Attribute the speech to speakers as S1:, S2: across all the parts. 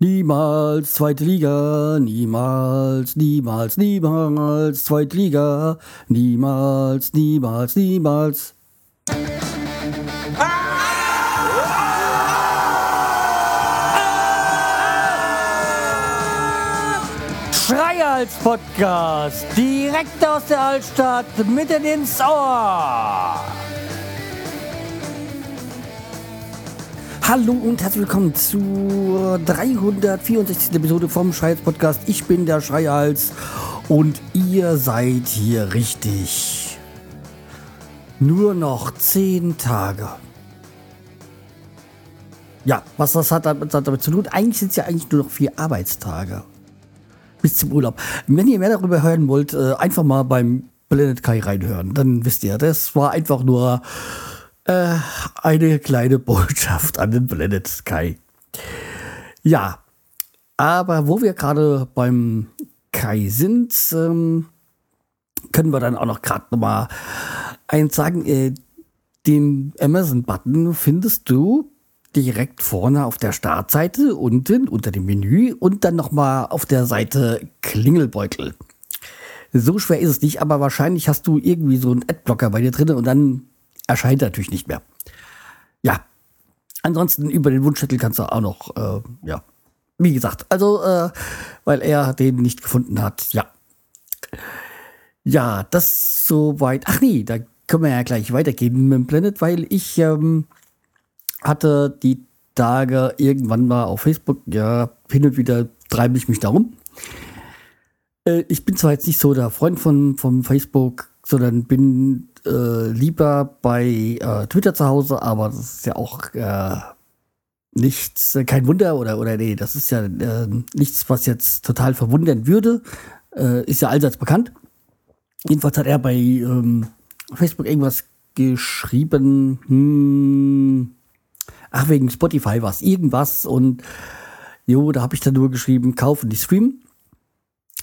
S1: Niemals zweite Liga, niemals, niemals, niemals zweite Liga, niemals, niemals, niemals. Schreihals Podcast, direkt aus der Altstadt, mitten ins Ohr. Hallo und herzlich willkommen zur 364. Episode vom Schreihals Podcast. Ich bin der Schreihals und ihr seid hier richtig. Nur noch 10 Tage. Ja, was das hat damit, damit zu tun? Eigentlich sind es ja eigentlich nur noch vier Arbeitstage. Bis zum Urlaub. Wenn ihr mehr darüber hören wollt, äh, einfach mal beim Planet Kai reinhören. Dann wisst ihr, das war einfach nur äh, eine kleine Botschaft an den Planet Sky. Ja, aber wo wir gerade beim Kai sind, ähm, können wir dann auch noch gerade nochmal eins sagen. Äh, den Amazon-Button findest du direkt vorne auf der Startseite, unten unter dem Menü und dann nochmal auf der Seite Klingelbeutel. So schwer ist es nicht, aber wahrscheinlich hast du irgendwie so einen Adblocker bei dir drin und dann erscheint natürlich nicht mehr. Ja. Ansonsten über den Wunschzettel kannst du auch noch, äh, ja. Wie gesagt, also, äh, weil er den nicht gefunden hat, ja. Ja, das soweit. Ach nee, da können wir ja gleich weitergehen mit dem Planet, weil ich ähm, hatte die Tage irgendwann mal auf Facebook, ja, hin und wieder treibe ich mich darum. Äh, ich bin zwar jetzt nicht so der Freund von, von Facebook, sondern bin äh, lieber bei äh, Twitter zu Hause, aber das ist ja auch äh, nichts, äh, kein Wunder oder, oder nee, das ist ja äh, nichts, was jetzt total verwundern würde. Äh, ist ja allseits bekannt. Jedenfalls hat er bei ähm, Facebook irgendwas geschrieben, hm, ach, wegen Spotify war es irgendwas und jo, da habe ich dann nur geschrieben, kaufen die Stream.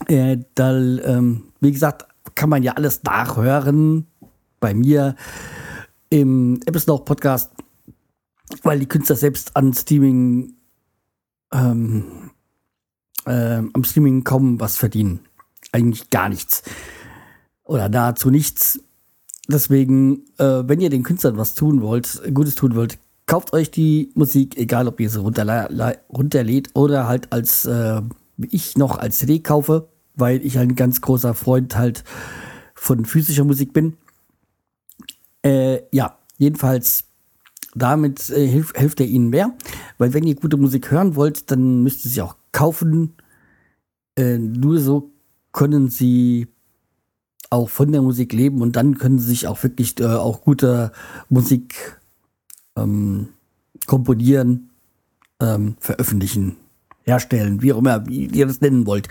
S1: Äh, da, ähm, wie gesagt, kann man ja alles nachhören bei mir im Episode Podcast, weil die Künstler selbst an Streaming ähm, äh, am Streaming kaum was verdienen. Eigentlich gar nichts. Oder nahezu nichts. Deswegen, äh, wenn ihr den Künstlern was tun wollt, Gutes tun wollt, kauft euch die Musik, egal ob ihr sie runterlädt oder halt als, äh, ich noch als CD kaufe, weil ich ein ganz großer Freund halt von physischer Musik bin. Äh, ja, jedenfalls damit äh, hilft, hilft er ihnen mehr, weil wenn ihr gute Musik hören wollt, dann müsst ihr sie auch kaufen. Äh, nur so können sie auch von der Musik leben und dann können sie sich auch wirklich äh, auch gute Musik ähm, komponieren, ähm, veröffentlichen, herstellen, wie auch immer, wie ihr das nennen wollt.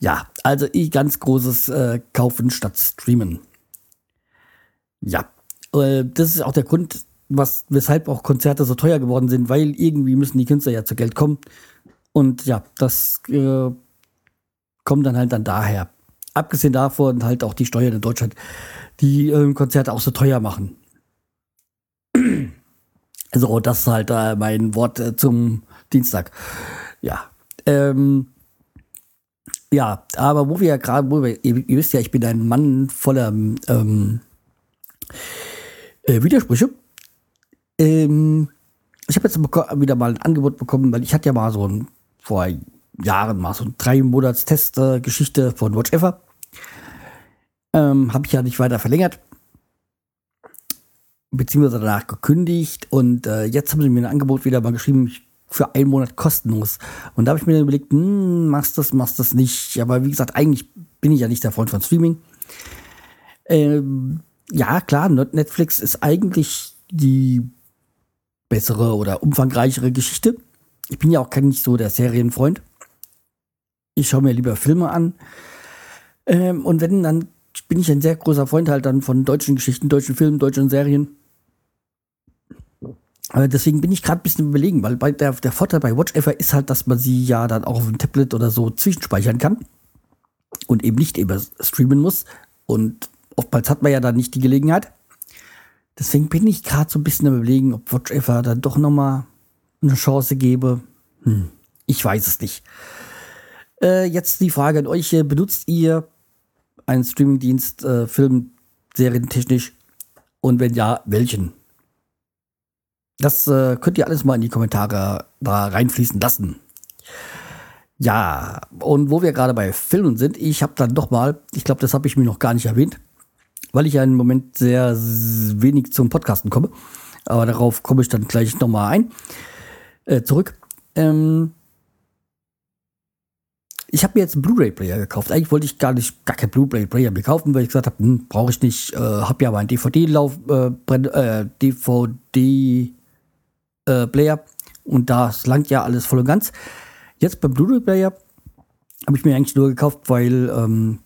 S1: Ja, also ich ganz großes äh, Kaufen statt Streamen. Ja, äh, das ist auch der Grund, was, weshalb auch Konzerte so teuer geworden sind, weil irgendwie müssen die Künstler ja zu Geld kommen. Und ja, das äh, kommt dann halt dann daher. Abgesehen davon halt auch die Steuern in Deutschland, die äh, Konzerte auch so teuer machen. Also das ist halt äh, mein Wort äh, zum Dienstag. Ja. Ähm, ja, aber wo wir ja gerade, ihr, ihr, wisst ja, ich bin ein Mann voller ähm, äh, Widersprüche. Ähm, ich habe jetzt wieder mal ein Angebot bekommen, weil ich hatte ja mal so ein, vor Jahren mal so ein drei Monats Test-Geschichte äh, von Watch Ever. Ähm, habe ich ja nicht weiter verlängert. Beziehungsweise danach gekündigt. Und äh, jetzt haben sie mir ein Angebot wieder mal geschrieben, für einen Monat kostenlos. Und da habe ich mir dann überlegt, hm, machst das, machst das nicht. Aber wie gesagt, eigentlich bin ich ja nicht der Freund von Streaming. Ähm, ja, klar, Netflix ist eigentlich die bessere oder umfangreichere Geschichte. Ich bin ja auch kein nicht so der Serienfreund. Ich schaue mir lieber Filme an. Ähm, und wenn, dann bin ich ein sehr großer Freund halt dann von deutschen Geschichten, deutschen Filmen, deutschen Serien. Aber deswegen bin ich gerade ein bisschen überlegen, weil bei der, der Vorteil bei WatchEver ist halt, dass man sie ja dann auch auf dem Tablet oder so zwischenspeichern kann und eben nicht über streamen muss. Und oftmals hat man ja dann nicht die Gelegenheit. Deswegen bin ich gerade so ein bisschen am überlegen, ob Watch Ever dann doch nochmal eine Chance gebe. Hm. Ich weiß es nicht. Äh, jetzt die Frage an euch: Benutzt ihr einen Streamingdienst, äh, Film, Serien technisch? Und wenn ja, welchen? Das äh, könnt ihr alles mal in die Kommentare da reinfließen lassen. Ja, und wo wir gerade bei Filmen sind, ich habe dann doch mal, ich glaube, das habe ich mir noch gar nicht erwähnt, weil ich ja im Moment sehr wenig zum Podcasten komme. Aber darauf komme ich dann gleich nochmal ein. Äh, zurück. Ähm, ich habe mir jetzt einen Blu-ray-Player gekauft. Eigentlich wollte ich gar nicht gar keinen Blu-ray-Player mehr kaufen, weil ich gesagt habe, hm, brauche ich nicht. Äh, habe ja aber einen DVD-Lauf, äh, äh, DVD-Player äh, und das langt ja alles voll und ganz. Jetzt beim Blu-ray-Player habe ich mir eigentlich nur gekauft, weil ähm,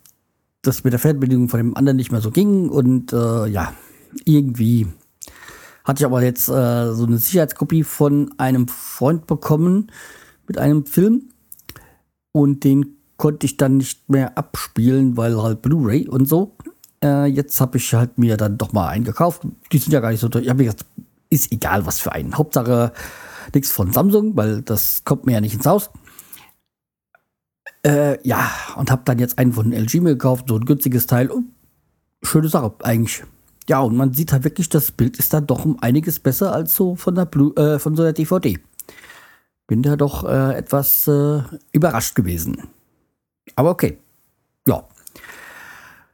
S1: das mit der Fernbedienung von dem anderen nicht mehr so ging und äh, ja, irgendwie hatte ich aber jetzt äh, so eine Sicherheitskopie von einem Freund bekommen mit einem Film und den konnte ich dann nicht mehr abspielen, weil halt Blu-ray und so. Äh, jetzt habe ich halt mir dann doch mal einen gekauft. Die sind ja gar nicht so teuer. Ich habe gesagt, ist egal, was für einen. Hauptsache nichts von Samsung, weil das kommt mir ja nicht ins Haus. Äh, ja, und habe dann jetzt einen von LG mir gekauft, so ein günstiges Teil. Oh, schöne Sache eigentlich. Ja, und man sieht halt wirklich, das Bild ist dann doch um einiges besser als so von der Blue, äh, von so der DVD bin da doch äh, etwas äh, überrascht gewesen. Aber okay. Ja.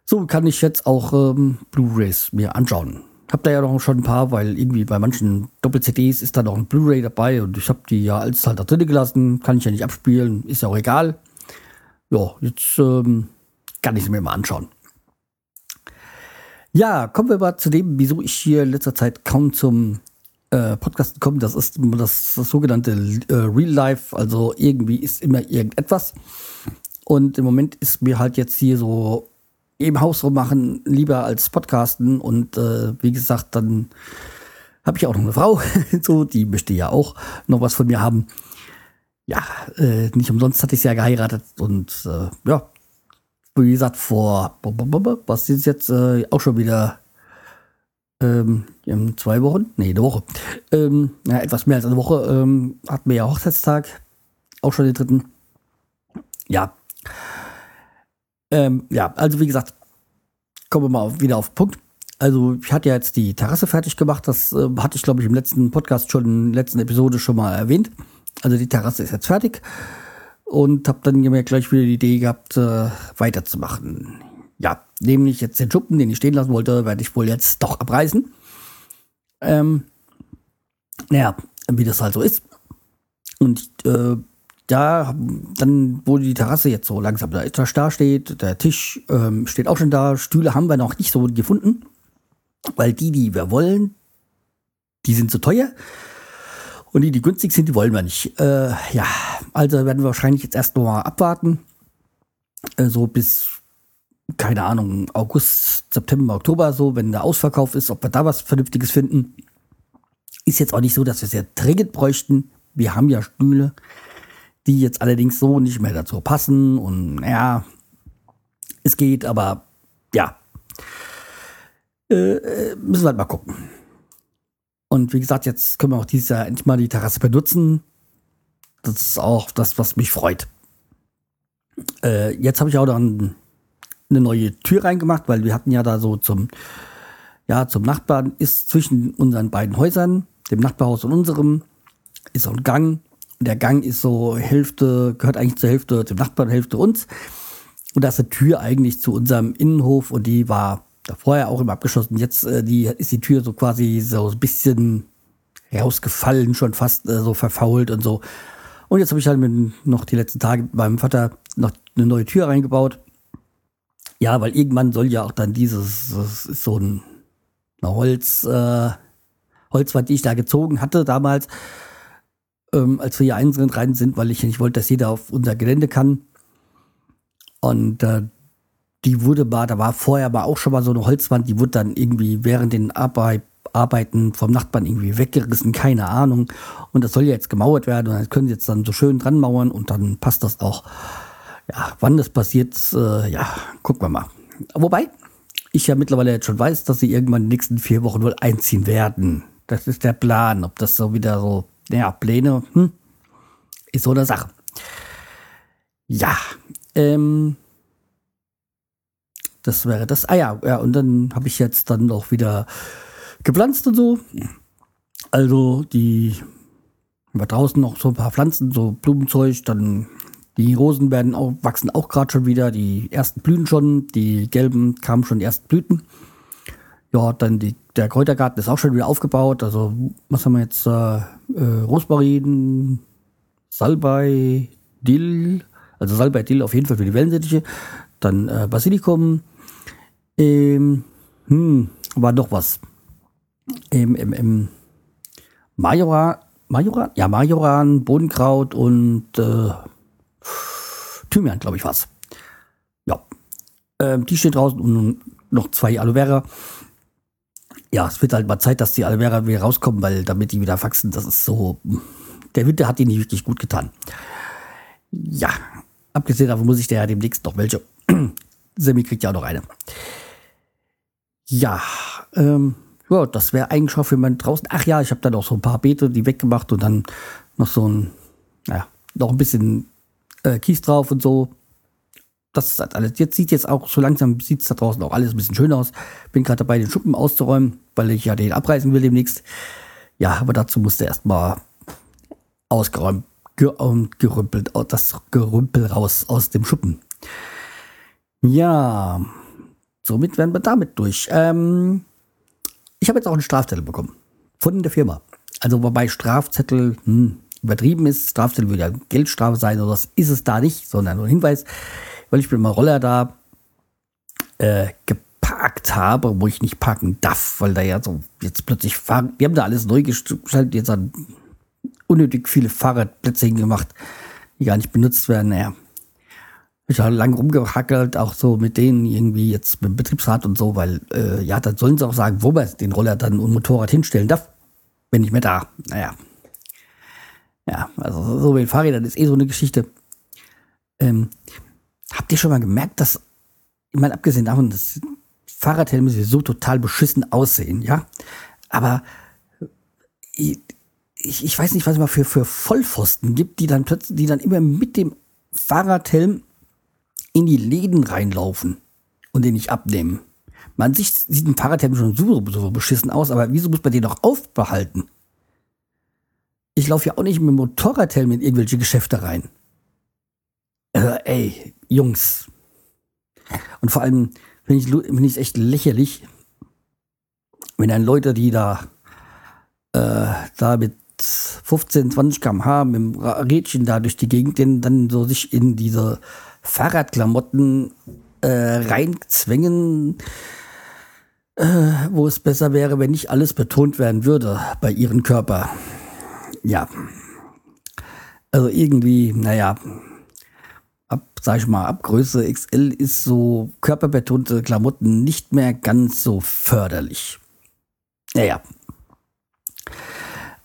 S1: So kann ich jetzt auch ähm, Blu-rays mir anschauen. Hab da ja noch schon ein paar, weil irgendwie bei manchen Doppel-CDs ist da noch ein Blu-ray dabei und ich habe die ja alles halt da drin gelassen. Kann ich ja nicht abspielen, ist ja auch egal. Ja, jetzt ähm, kann ich es mir mal anschauen. Ja, kommen wir mal zu dem, wieso ich hier in letzter Zeit kaum zum äh, Podcast kommen. Das ist das, das sogenannte äh, Real Life. Also irgendwie ist immer irgendetwas. Und im Moment ist mir halt jetzt hier so im Haus rummachen lieber als Podcasten. Und äh, wie gesagt, dann habe ich auch noch eine Frau. so, die möchte ja auch noch was von mir haben. Ja, äh, nicht umsonst hatte ich sie ja geheiratet. Und äh, ja, wie gesagt, vor, was ist jetzt äh, auch schon wieder ähm, zwei Wochen, nee, eine Woche, ähm, ja, etwas mehr als eine Woche, ähm, hatten wir ja Hochzeitstag, auch schon den dritten. Ja. Ähm, ja, also wie gesagt, kommen wir mal auf, wieder auf den Punkt. Also ich hatte ja jetzt die Terrasse fertig gemacht, das äh, hatte ich glaube ich im letzten Podcast schon, in der letzten Episode schon mal erwähnt. Also die Terrasse ist jetzt fertig und habe dann mir gleich wieder die Idee gehabt, äh, weiterzumachen. Ja, nämlich jetzt den Schuppen, den ich stehen lassen wollte, werde ich wohl jetzt doch abreißen. Ähm, naja, wie das halt so ist. Und äh, da, dann, wo die Terrasse jetzt so langsam da da steht, der Tisch ähm, steht auch schon da, Stühle haben wir noch nicht so gefunden, weil die, die wir wollen, die sind zu teuer. Und die, die günstig sind, die wollen wir nicht. Äh, ja, also werden wir wahrscheinlich jetzt erst noch mal abwarten. Äh, so bis keine Ahnung, August, September, Oktober so, wenn der Ausverkauf ist, ob wir da was Vernünftiges finden. Ist jetzt auch nicht so, dass wir sehr dringend bräuchten. Wir haben ja Stühle, die jetzt allerdings so nicht mehr dazu passen. Und ja, es geht, aber ja, äh, müssen wir halt mal gucken. Und wie gesagt, jetzt können wir auch dieses Jahr endlich mal die Terrasse benutzen. Das ist auch das, was mich freut. Äh, jetzt habe ich auch dann eine neue Tür reingemacht, weil wir hatten ja da so zum, ja, zum Nachbarn ist zwischen unseren beiden Häusern, dem Nachbarhaus und unserem, ist so ein Gang. Und der Gang ist so Hälfte, gehört eigentlich zur Hälfte dem Nachbarn, Hälfte uns. Und da ist eine Tür eigentlich zu unserem Innenhof und die war da vorher auch immer abgeschlossen. Jetzt äh, die, ist die Tür so quasi so ein bisschen rausgefallen, schon fast äh, so verfault und so. Und jetzt habe ich halt noch die letzten Tage mit meinem Vater noch eine neue Tür reingebaut. Ja, weil irgendwann soll ja auch dann dieses, das ist so ein Holz, äh, Holzwand, die ich da gezogen hatte damals, ähm, als wir hier einzeln rein sind, weil ich nicht wollte, dass jeder auf unser Gelände kann. Und äh, die wurde mal, da war vorher aber auch schon mal so eine Holzwand, die wurde dann irgendwie während den Arbeit, Arbeiten vom Nachbarn irgendwie weggerissen, keine Ahnung. Und das soll ja jetzt gemauert werden und das können sie jetzt dann so schön dran mauern und dann passt das auch. Ja, wann das passiert, äh, ja, gucken wir mal. Wobei, ich ja mittlerweile jetzt schon weiß, dass sie irgendwann in den nächsten vier Wochen wohl einziehen werden. Das ist der Plan. Ob das so wieder so, naja, Pläne, hm, ist so eine Sache. Ja, ähm, das wäre das. Ah ja, ja, und dann habe ich jetzt dann auch wieder gepflanzt und so. Also die war draußen noch so ein paar Pflanzen, so Blumenzeug, dann die Rosen werden auch, wachsen auch gerade schon wieder, die ersten Blüten schon, die gelben kamen schon die ersten Blüten. Ja, dann die, der Kräutergarten ist auch schon wieder aufgebaut. Also, was haben wir jetzt? Äh, Rosmarin, Salbei, Dill, also Salbei, Dill auf jeden Fall für die Wellensittiche. Dann äh, Basilikum. Ähm, hm, war noch was. Im, im, im Majoran, Majoran? Ja, Majoran, Bodenkraut und äh, Thymian, glaube ich, was. Ja. Ähm, die steht draußen und noch zwei Aloe Vera. Ja, es wird halt mal Zeit, dass die Aloe Vera wieder rauskommen, weil damit die wieder wachsen, das ist so. Der Winter hat ihnen nicht wirklich gut getan. Ja, abgesehen davon muss ich der ja demnächst noch welche. Semi kriegt ja auch noch eine. Ja, ähm, ja, das wäre eigentlich schon für man draußen. Ach ja, ich habe dann auch so ein paar Beete, die weggemacht und dann noch so ein, naja, noch ein bisschen äh, Kies drauf und so. Das ist halt alles. Jetzt sieht jetzt auch so langsam sieht es da draußen auch alles ein bisschen schön aus. Bin gerade dabei, den Schuppen auszuräumen, weil ich ja den abreißen will demnächst. Ja, aber dazu musste erstmal ausgeräumt, gerümpelt, das Gerümpel raus aus dem Schuppen. Ja, somit werden wir damit durch. Ähm, ich habe jetzt auch einen Strafzettel bekommen von der Firma. Also wobei Strafzettel, hm, übertrieben ist. Strafzettel würde ja Geldstrafe sein oder das ist es da nicht, sondern nur ein Hinweis, weil ich mit meinem Roller da äh, geparkt habe, wo ich nicht parken darf, weil da ja so jetzt plötzlich fahren. Wir haben da alles neu gestaltet, jetzt an unnötig viele Fahrradplätze hingemacht, die gar nicht benutzt werden. Naja, ich habe lange rumgehackelt, auch so mit denen irgendwie jetzt mit dem Betriebsrat und so, weil äh, ja, dann sollen sie auch sagen, wo man den Roller dann und Motorrad hinstellen darf, wenn ich mehr da. Naja, ja, also so mit Fahrrädern ist eh so eine Geschichte. Ähm, habt ihr schon mal gemerkt, dass, ich meine, abgesehen davon, dass Fahrradhelme so total beschissen aussehen, ja? Aber ich, ich weiß nicht, was es mal für, für Vollpfosten gibt, die dann plötzlich, die dann immer mit dem Fahrradhelm in die Läden reinlaufen und den nicht abnehmen. Man sich sieht ein Fahrradhelm schon so, so beschissen aus, aber wieso muss man den noch aufbehalten? Ich laufe ja auch nicht mit dem Motorradhelm in irgendwelche Geschäfte rein. Also, ey, Jungs. Und vor allem finde ich es find echt lächerlich, wenn dann Leute, die da, äh, da mit 15, 20 km/h mit dem Rädchen da durch die Gegend, denn dann so sich in diese Fahrradklamotten äh, reinzwängen, äh, wo es besser wäre, wenn nicht alles betont werden würde bei ihrem Körper ja, also irgendwie, naja, ab, sag ich mal, ab Größe XL ist so körperbetonte Klamotten nicht mehr ganz so förderlich. Naja.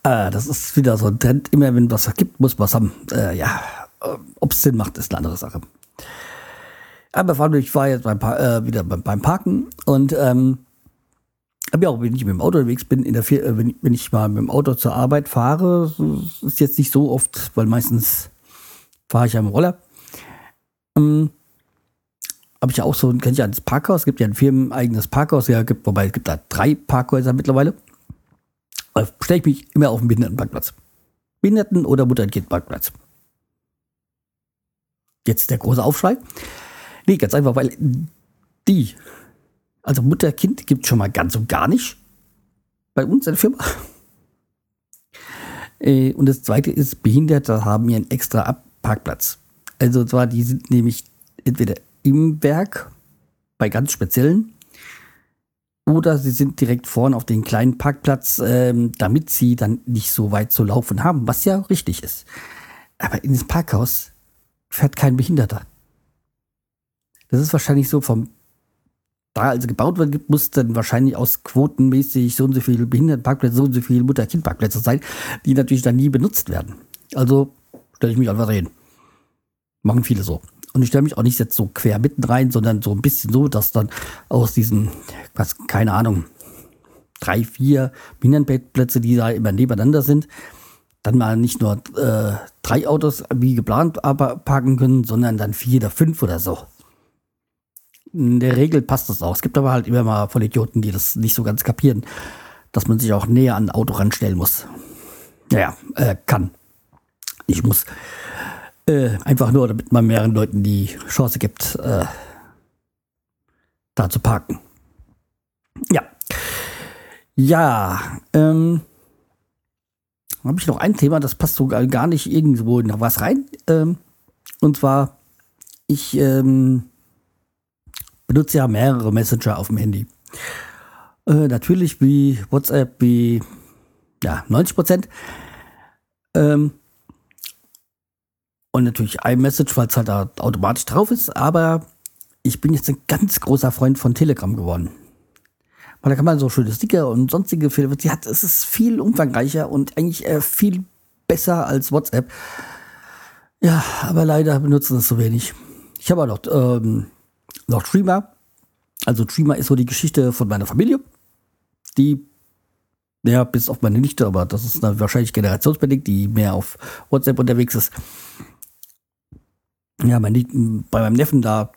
S1: Äh, das ist wieder so ein Trend. Immer wenn was gibt, muss was haben. Äh, ja, äh, ob es Sinn macht, ist eine andere Sache. Aber ich war jetzt beim, äh, wieder beim, Parken und ähm, aber ja, wenn ich mit dem Auto unterwegs bin, in der Vier äh, wenn, wenn ich mal mit dem Auto zur Arbeit fahre, ist jetzt nicht so oft, weil meistens fahre ich ja im Roller. Ähm, habe ich ja auch so, kennt ihr ja das Parkhaus, es gibt ja ein firmeneigenes Parkhaus, ja, gibt, wobei es gibt da drei Parkhäuser mittlerweile. Da stelle ich mich immer auf den Behindertenparkplatz. Behinderten- oder Mutter-Kind-Parkplatz. Jetzt der große Aufschrei. Nee, ganz einfach, weil die also Mutter-Kind gibt es schon mal ganz und gar nicht. Bei uns in der Firma. Äh, und das zweite ist, Behinderte haben hier einen extra Parkplatz. Also zwar, die sind nämlich entweder im Werk bei ganz speziellen oder sie sind direkt vorne auf den kleinen Parkplatz, ähm, damit sie dann nicht so weit zu laufen haben, was ja richtig ist. Aber in das Parkhaus fährt kein Behinderter. Das ist wahrscheinlich so vom da also gebaut wird, muss dann wahrscheinlich aus quotenmäßig so und so viele Behindertenparkplätze, so und so viele Mutter-Kind-Parkplätze sein, die natürlich dann nie benutzt werden. Also stelle ich mich einfach hin. Machen viele so. Und ich stelle mich auch nicht jetzt so quer mitten rein, sondern so ein bisschen so, dass dann aus diesen, was, keine Ahnung, drei, vier Behindertenparkplätze, die da immer nebeneinander sind, dann mal nicht nur äh, drei Autos wie geplant parken können, sondern dann vier oder fünf oder so. In der Regel passt das auch. Es gibt aber halt immer mal Vollidioten, die das nicht so ganz kapieren, dass man sich auch näher an ein Auto ranstellen muss. Naja, äh, kann. Ich muss. Äh, einfach nur, damit man mehreren Leuten die Chance gibt, äh, da zu parken. Ja. Ja, ähm, habe ich noch ein Thema, das passt sogar gar nicht irgendwo in was rein. Ähm, und zwar, ich ähm, benutze ja mehrere Messenger auf dem Handy. Äh, natürlich wie WhatsApp, wie ja, 90 Prozent. Ähm, und natürlich iMessage, weil es halt automatisch drauf ist. Aber ich bin jetzt ein ganz großer Freund von Telegram geworden. Weil da kann man so schöne Sticker und sonstige Filme. Die hat, es ist viel umfangreicher und eigentlich äh, viel besser als WhatsApp. Ja, aber leider benutzen es so wenig. Ich habe auch noch, ähm, noch Streamer. Also Streamer ist so die Geschichte von meiner Familie. Die, ja, bis auf meine Nichte, aber das ist wahrscheinlich generationsbedingt, die mehr auf WhatsApp unterwegs ist. Ja, mein, bei meinem Neffen, da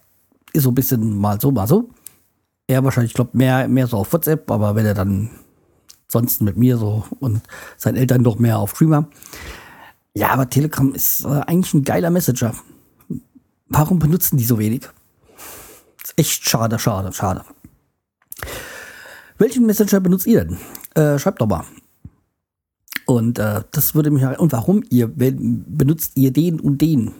S1: ist so ein bisschen mal so, mal so. Er wahrscheinlich, ich glaube, mehr, mehr so auf WhatsApp, aber wenn er dann sonst mit mir so und seinen Eltern doch mehr auf Streamer. Ja, aber Telegram ist äh, eigentlich ein geiler Messenger. Warum benutzen die so wenig? Ist echt schade, schade, schade. Welchen Messenger benutzt ihr denn? Äh, schreibt doch mal. Und äh, das würde mich und warum ihr benutzt ihr den und den?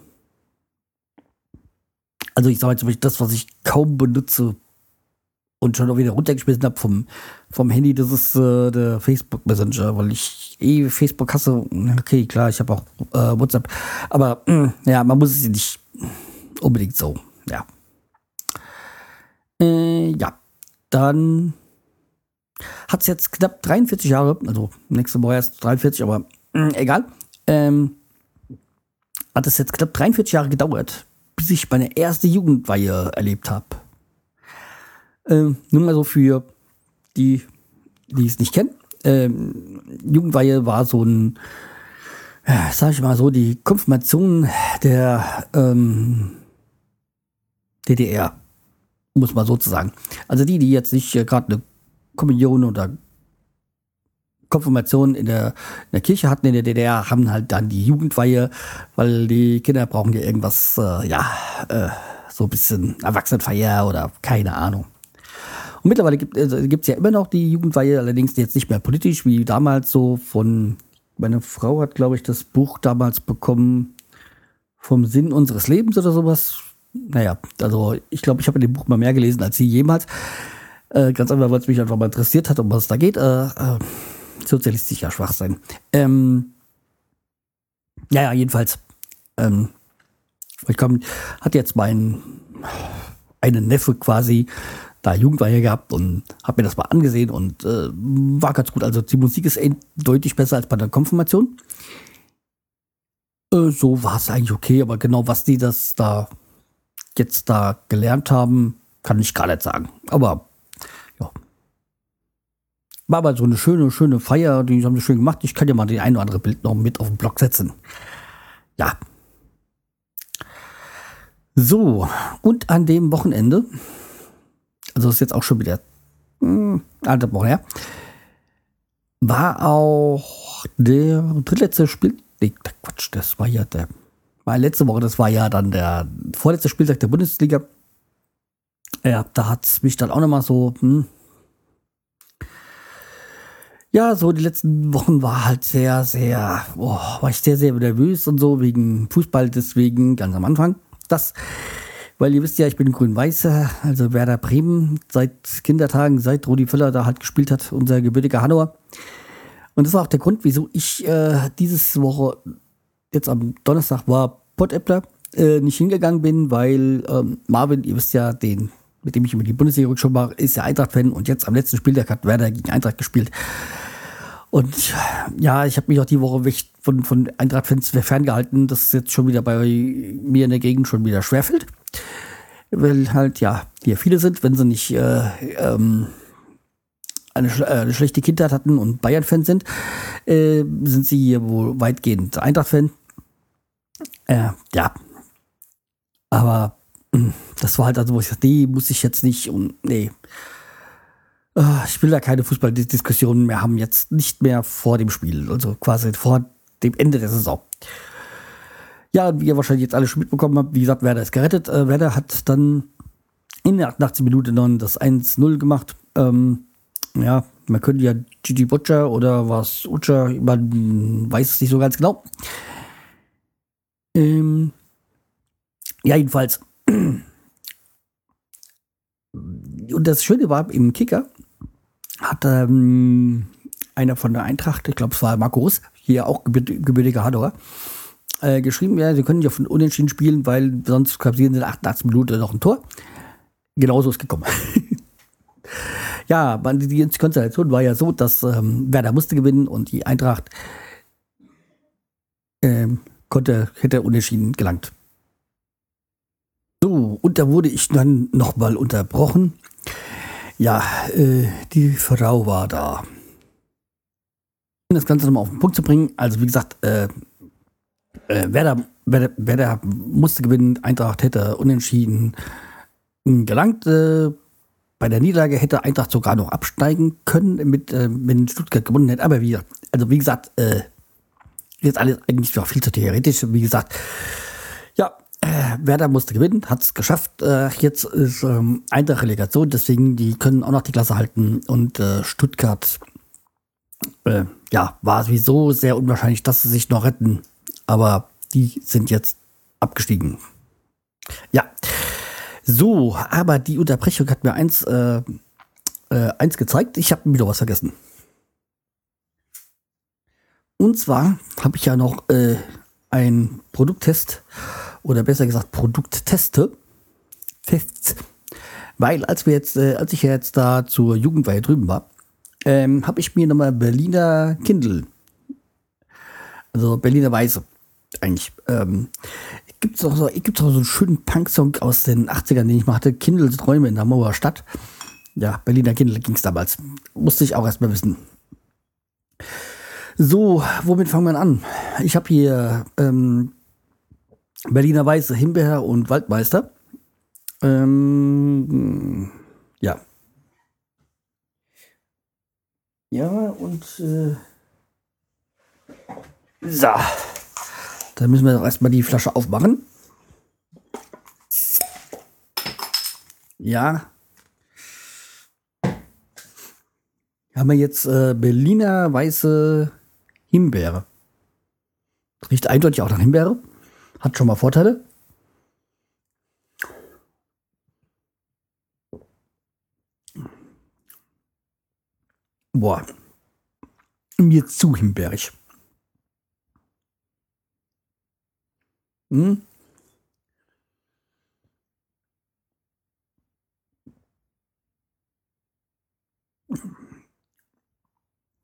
S1: Also ich sage jetzt zum das, was ich kaum benutze und schon auch wieder runtergeschmissen habe vom, vom Handy, das ist äh, der Facebook Messenger, weil ich eh Facebook hasse. Okay, klar, ich habe auch äh, WhatsApp. Aber mh, mm, ja, man muss es nicht unbedingt so. Ja. Äh, ja. Dann hat es jetzt knapp 43 Jahre, also nächste Woche erst 43, aber mh, mm, egal. Ähm, hat es jetzt knapp 43 Jahre gedauert, bis ich meine erste Jugendweihe erlebt habe. Ähm, nur mal so für die, die es nicht kennen. Ähm, Jugendweihe war so ein, sag ich mal so, die Konfirmation der ähm, DDR, muss man sozusagen. Also die, die jetzt nicht äh, gerade eine Kommunion oder Konfirmation in der, in der Kirche hatten in der DDR, haben halt dann die Jugendweihe, weil die Kinder brauchen ja irgendwas, äh, ja, äh, so ein bisschen Erwachsenenfeier oder keine Ahnung. Und mittlerweile gibt es also ja immer noch die Jugendweihe, allerdings jetzt nicht mehr politisch wie damals so von, meine Frau hat, glaube ich, das Buch damals bekommen vom Sinn unseres Lebens oder sowas. Naja, also ich glaube, ich habe in dem Buch mal mehr gelesen als sie jemals. Äh, ganz einfach, weil es mich einfach mal interessiert hat, um was es da geht. Äh, äh, sozialistischer Schwachsinn. Ähm, ja, ja, jedenfalls. Ähm, ich komm, hat jetzt mein einen Neffe quasi da Jugendweihe gehabt und habe mir das mal angesehen und äh, war ganz gut. Also die Musik ist deutlich besser als bei der Konfirmation. Äh, so war es eigentlich okay, aber genau was die das da jetzt da gelernt haben, kann ich gar nicht sagen. Aber war aber so eine schöne, schöne Feier, die haben sie schön gemacht. Ich kann ja mal den ein oder andere Bild noch mit auf den Blog setzen. Ja. So, und an dem Wochenende, also ist jetzt auch schon wieder hm, anderthalb Wochen her, war auch der drittletzte Spiel. Nee, Quatsch, das war ja der. War letzte Woche, das war ja dann der vorletzte Spieltag der Bundesliga. Ja, da hat es mich dann auch nochmal so, hm, ja, so die letzten Wochen war halt sehr, sehr, oh, war ich sehr, sehr nervös und so wegen Fußball, deswegen ganz am Anfang. Das, weil ihr wisst ja, ich bin grün-weißer, also Werder Bremen seit Kindertagen, seit Rudi Völler da halt gespielt hat, unser gebürtiger Hannover. Und das war auch der Grund, wieso ich äh, dieses Woche, jetzt am Donnerstag war Pottäppler, äh, nicht hingegangen bin, weil ähm, Marvin, ihr wisst ja, den mit dem ich über die Bundesliga schon mache, ist ja Eintracht-Fan und jetzt am letzten Spieltag hat Werder gegen Eintracht gespielt. Und ja, ich habe mich auch die Woche von, von Eintracht-Fans ferngehalten, dass es jetzt schon wieder bei mir in der Gegend schon wieder schwerfällt. Weil halt, ja, hier viele sind, wenn sie nicht äh, ähm, eine, äh, eine schlechte Kindheit hatten und Bayern-Fan sind, äh, sind sie hier wohl weitgehend Eintracht-Fan. Äh, ja. Aber hm, das war halt also, wo ich dachte, nee, muss ich jetzt nicht und nee. Uh, ich will da keine Fußballdiskussionen mehr haben, jetzt nicht mehr vor dem Spiel, also quasi vor dem Ende der Saison. Ja, wie ihr wahrscheinlich jetzt alle schon mitbekommen habt, wie gesagt, Werder ist gerettet. Äh, Werder hat dann in der 88. Minute dann das 1-0 gemacht. Ähm, ja, man könnte ja Gigi Butcher oder was Ucha, man weiß es nicht so ganz genau. Ähm, ja, jedenfalls. Und das Schöne war, im Kicker hat ähm, einer von der Eintracht, ich glaube, es war Markus, hier auch gebürtiger Hador, äh, geschrieben, ja, sie können ja von Unentschieden spielen, weil sonst kassieren sie in der 88 Minute noch ein Tor. Genauso ist gekommen. ja, die, die Konstellation war ja so, dass ähm, Werder musste gewinnen und die Eintracht ähm, konnte, hätte unentschieden gelangt. So, und da wurde ich dann nochmal unterbrochen. Ja, äh, die Frau war da. Um das Ganze nochmal auf den Punkt zu bringen, also wie gesagt, äh, äh, Werder, Werder, Werder musste gewinnen, Eintracht hätte unentschieden gelangt. Äh, bei der Niederlage hätte Eintracht sogar noch absteigen können, mit, äh, wenn Stuttgart gewonnen hätte. Aber wie, also wie gesagt, äh, jetzt alles eigentlich noch viel zu theoretisch. Wie gesagt, ja, äh, Werder musste gewinnen, hat es geschafft. Äh, jetzt ist ähm, Eintracht Relegation, deswegen die können auch noch die Klasse halten. Und äh, Stuttgart, äh, ja, war sowieso sehr unwahrscheinlich, dass sie sich noch retten. Aber die sind jetzt abgestiegen. Ja, so, aber die Unterbrechung hat mir eins, äh, äh, eins gezeigt. Ich habe wieder was vergessen. Und zwar habe ich ja noch äh, ein Produkttest oder besser gesagt Produktteste. Tests. Weil als wir jetzt, äh, als ich jetzt da zur Jugendweihe drüben war, ähm, habe ich mir nochmal Berliner Kindle, also Berliner Weiße, eigentlich ähm, gibt es auch, so, gibt's auch so einen schönen Punk-Song aus den 80ern, den ich machte, Kindles Träume in der Mauer Stadt. Ja, Berliner Kindle ging es damals. Musste ich auch erstmal wissen. So, womit fangen wir an? Ich habe hier ähm, Berliner Weiße, Himbeer und Waldmeister. Ähm, ja. Ja, und äh, so. Dann müssen wir doch erstmal die Flasche aufmachen. Ja. Haben wir jetzt äh, Berliner weiße Himbeere. Riecht eindeutig auch nach Himbeere. Hat schon mal Vorteile. Boah. Mir zu himbeerig. Hm?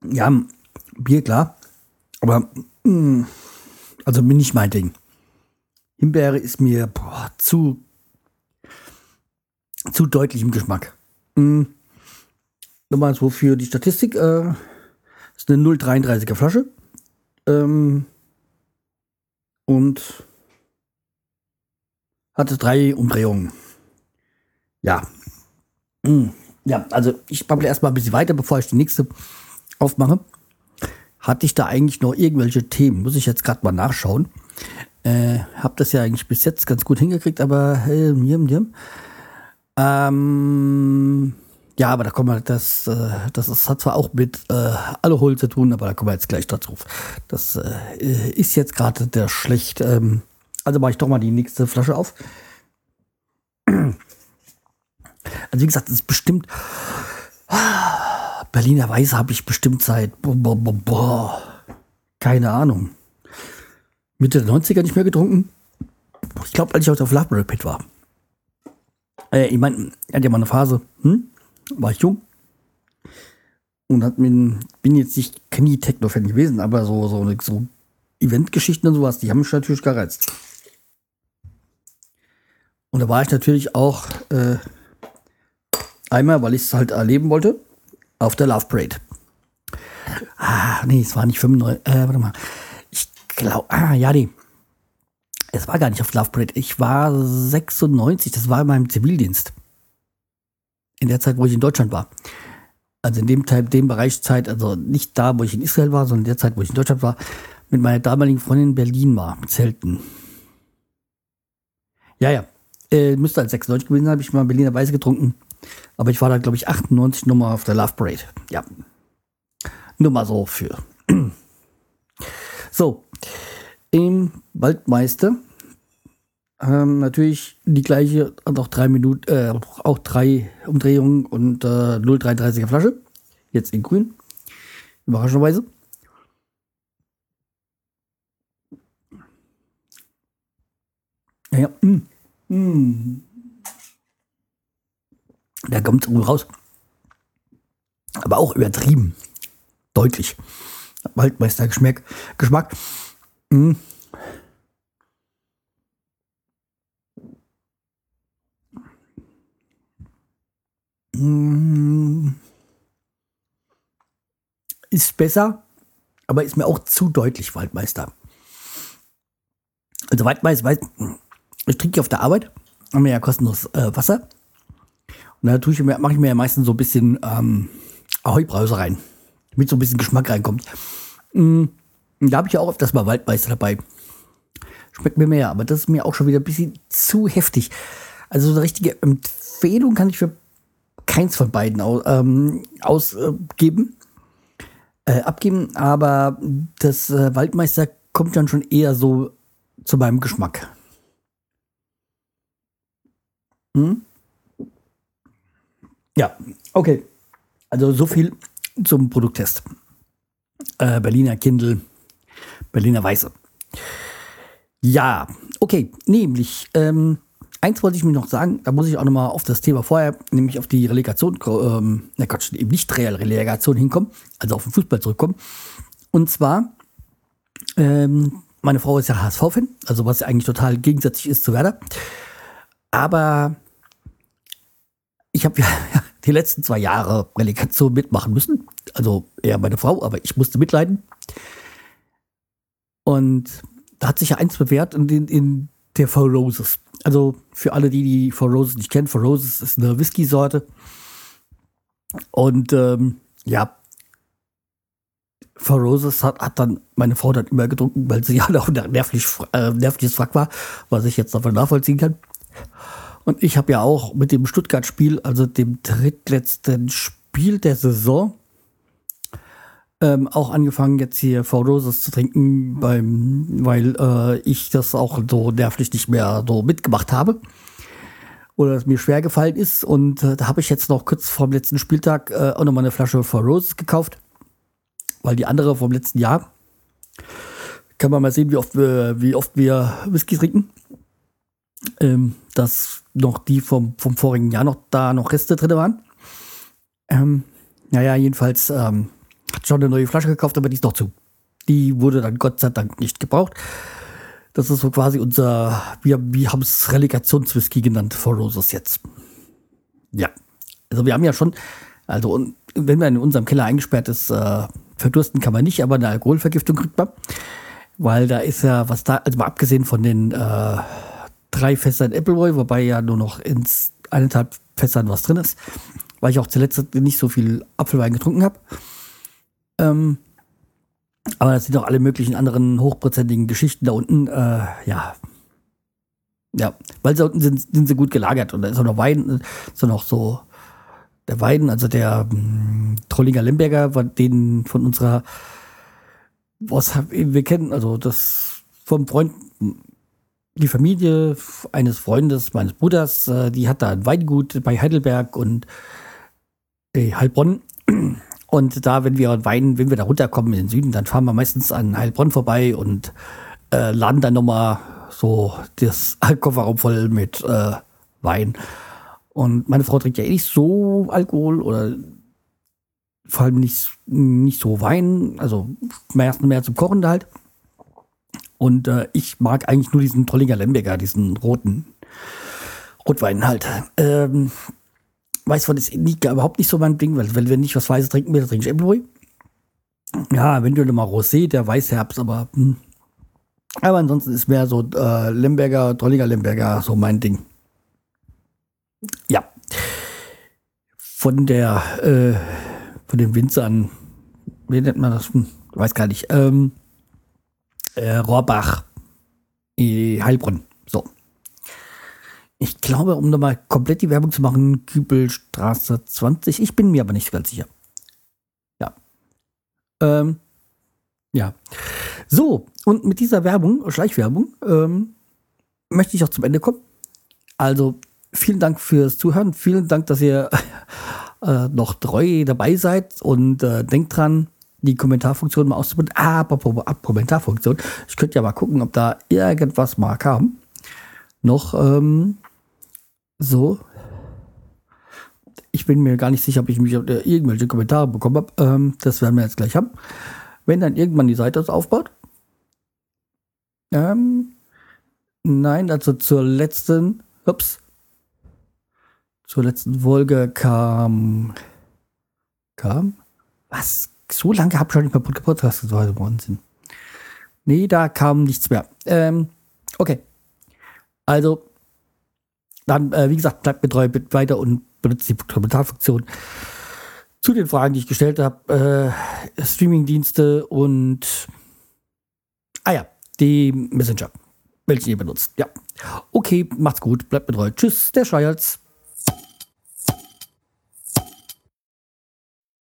S1: Ja, Bier, klar. Aber, hm, also bin nicht mein Ding. Himbeere ist mir boah, zu, zu deutlich im Geschmack. Mhm. Nochmal so für die Statistik. Äh, ist eine 0,33er Flasche. Ähm, und hatte drei Umdrehungen. Ja. Hm. Ja, also ich babble erstmal ein bisschen weiter, bevor ich die nächste aufmache. Hatte ich da eigentlich noch irgendwelche Themen? Muss ich jetzt gerade mal nachschauen. Äh, hab das ja eigentlich bis jetzt ganz gut hingekriegt, aber äh, mir, mir. Ähm, ja, aber da kommen wir, das, äh, das ist, hat zwar auch mit äh, Alkohol zu tun, aber da kommen wir jetzt gleich dazu. Das äh, ist jetzt gerade der schlecht ähm, also mache ich doch mal die nächste Flasche auf. Also wie gesagt, das ist bestimmt Berliner Weiße habe ich bestimmt seit keine Ahnung. Mitte der 90er nicht mehr getrunken. Ich glaube, als ich auf der Library Pit war. Äh, ich meine, er hat ja mal eine Phase, hm? war ich jung. Und hat mir, bin jetzt nicht nie Techno-Fan gewesen, aber so, so, so Eventgeschichten und sowas, die haben mich natürlich gereizt. Und da war ich natürlich auch äh, einmal, weil ich es halt erleben wollte, auf der Love Parade. Ah, nee, es war nicht 95, äh, warte mal. Ich glaube, ah, ja, nee. Es war gar nicht auf Love Parade. Ich war 96, das war in meinem Zivildienst. In der Zeit, wo ich in Deutschland war. Also in dem Teil, dem Bereich Zeit, also nicht da, wo ich in Israel war, sondern in der Zeit, wo ich in Deutschland war, mit meiner damaligen Freundin in Berlin war, mit Zelten. Ja, ja. Äh, müsste als 96 gewesen sein, habe ich mal Berliner Weise getrunken. Aber ich war da, glaube ich, 98 Nummer auf der Love Parade. Ja. Nur mal so für. so. Im Waldmeister. Ähm, natürlich die gleiche, hat auch drei Minuten, äh, auch drei Umdrehungen und äh, 0,33er Flasche. Jetzt in grün. Überraschenderweise. Ja, mm, mm. Da kommt es raus. Aber auch übertrieben. Deutlich. Waldmeister-Geschmack. Geschmack. Mm. Mm. Ist besser, aber ist mir auch zu deutlich Waldmeister. Also Waldmeister, weiß, ich trinke auf der Arbeit, haben wir ja kostenlos äh, Wasser. Und da mache ich mir ja meistens so ein bisschen ähm, Ahoi-Brause rein, damit so ein bisschen Geschmack reinkommt. Mm, da habe ich ja auch öfters mal Waldmeister dabei. Schmeckt mir mehr, aber das ist mir auch schon wieder ein bisschen zu heftig. Also so eine richtige Empfehlung kann ich für keins von beiden aus, ähm, ausgeben, äh, abgeben, aber das äh, Waldmeister kommt dann schon eher so zu meinem Geschmack. Hm? Ja, okay. Also so viel zum Produkttest. Äh, Berliner Kindle, Berliner Weiße. Ja, okay, nämlich, ähm, eins wollte ich mir noch sagen, da muss ich auch nochmal auf das Thema vorher, nämlich auf die Relegation, ähm, na Gott, eben nicht Real Relegation hinkommen, also auf den Fußball zurückkommen. Und zwar, ähm, meine Frau ist ja HSV-Fan, also was ja eigentlich total gegensätzlich ist zu Werder. Aber ich habe ja die letzten zwei Jahre Relegation mitmachen müssen. Also eher meine Frau, aber ich musste mitleiden. Und da hat sich ja eins bewährt in, in, in der Four Roses. Also für alle, die die Four Roses nicht kennen, Four Roses ist eine Whisky-Sorte. Und ähm, ja, Four Roses hat, hat dann meine Frau dann immer getrunken, weil sie ja auch nervlich, äh, nervliches Wrack war, was ich jetzt davon nachvollziehen kann. Und ich habe ja auch mit dem Stuttgart-Spiel, also dem drittletzten Spiel der Saison, ähm, auch angefangen, jetzt hier Four Roses zu trinken, beim, weil äh, ich das auch so nervlich nicht mehr so mitgemacht habe. Oder es mir schwer gefallen ist. Und äh, da habe ich jetzt noch kurz vor dem letzten Spieltag äh, auch nochmal eine Flasche Four Roses gekauft. Weil die andere vom letzten Jahr, kann man mal sehen, wie oft wir, wie oft wir Whisky trinken. Ähm, dass noch die vom, vom vorigen Jahr noch da noch Reste drin waren. Ähm, naja, jedenfalls ähm, hat schon eine neue Flasche gekauft, aber die ist noch zu. Die wurde dann Gott sei Dank nicht gebraucht. Das ist so quasi unser, wir, wir haben es Relegationswhisky genannt, For Roses jetzt. Ja. Also wir haben ja schon, also wenn man in unserem Keller eingesperrt ist, äh, verdursten kann man nicht, aber eine Alkoholvergiftung kriegt man. Weil da ist ja, was da, also mal abgesehen von den äh, drei Fässern Appleboy, wobei ja nur noch ins eineinhalb Fässern was drin ist, weil ich auch zuletzt nicht so viel Apfelwein getrunken habe. Ähm, aber das sind auch alle möglichen anderen hochprozentigen Geschichten da unten. Äh, ja. Ja, weil da unten sind, sind sie gut gelagert und da ist auch noch Wein, ist auch noch so der Wein, also der ähm, Trollinger Lemberger, den von unserer, was wir kennen, also das vom Freund die Familie eines Freundes meines Bruders, äh, die hat da ein Weingut bei Heidelberg und äh, Heilbronn. Und da, wenn wir weinen, wenn wir da runterkommen in den Süden, dann fahren wir meistens an Heilbronn vorbei und äh, laden dann nochmal so das Kofferraum voll mit äh, Wein. Und meine Frau trinkt ja eh nicht so Alkohol oder vor allem nicht, nicht so Wein, also mehr, mehr zum Kochen halt. Und äh, ich mag eigentlich nur diesen Trollinger Lemberger, diesen roten Rotwein halt. Ähm, Weißwein ist nicht, überhaupt nicht so mein Ding, weil wenn wir nicht was Weißes trinken, dann trinke ich Appleboy. Ja, eventuell mal Rosé, der Weißherbst, aber hm. aber ansonsten ist mehr so äh, Lemberger, Trollinger Lemberger so mein Ding. Ja. Von der äh, von den Winzern, wie nennt man das? Hm, weiß gar nicht. Ähm, äh, Rohrbach, Heilbronn. So. Ich glaube, um da mal komplett die Werbung zu machen, Kübelstraße 20. Ich bin mir aber nicht ganz sicher. Ja. Ähm, ja. So, und mit dieser Werbung, Schleichwerbung, ähm, möchte ich auch zum Ende kommen. Also, vielen Dank fürs Zuhören. Vielen Dank, dass ihr äh, noch treu dabei seid und äh, denkt dran, die Kommentarfunktion mal auszuprobieren. Ah, apropos Kommentarfunktion. Ich könnte ja mal gucken, ob da irgendwas mal kam. Noch, ähm, so. Ich bin mir gar nicht sicher, ob ich mich auf irgendwelche Kommentare bekommen habe. Ähm, das werden wir jetzt gleich haben. Wenn dann irgendwann die Seite das aufbaut. Ähm, nein, also zur letzten, ups, zur letzten Folge kam, kam, was? So lange habe ich schon nicht mehr Podcast geworden sind. Nee, da kam nichts mehr. Ähm, okay. Also, dann, äh, wie gesagt, bleibt mir treu weiter und benutzt die Kommentarfunktion zu den Fragen, die ich gestellt habe. Äh, Streamingdienste und ah ja, die Messenger, welche ihr benutzt. Ja. Okay, macht's gut, bleibt mir treu. Tschüss, der Schreierz.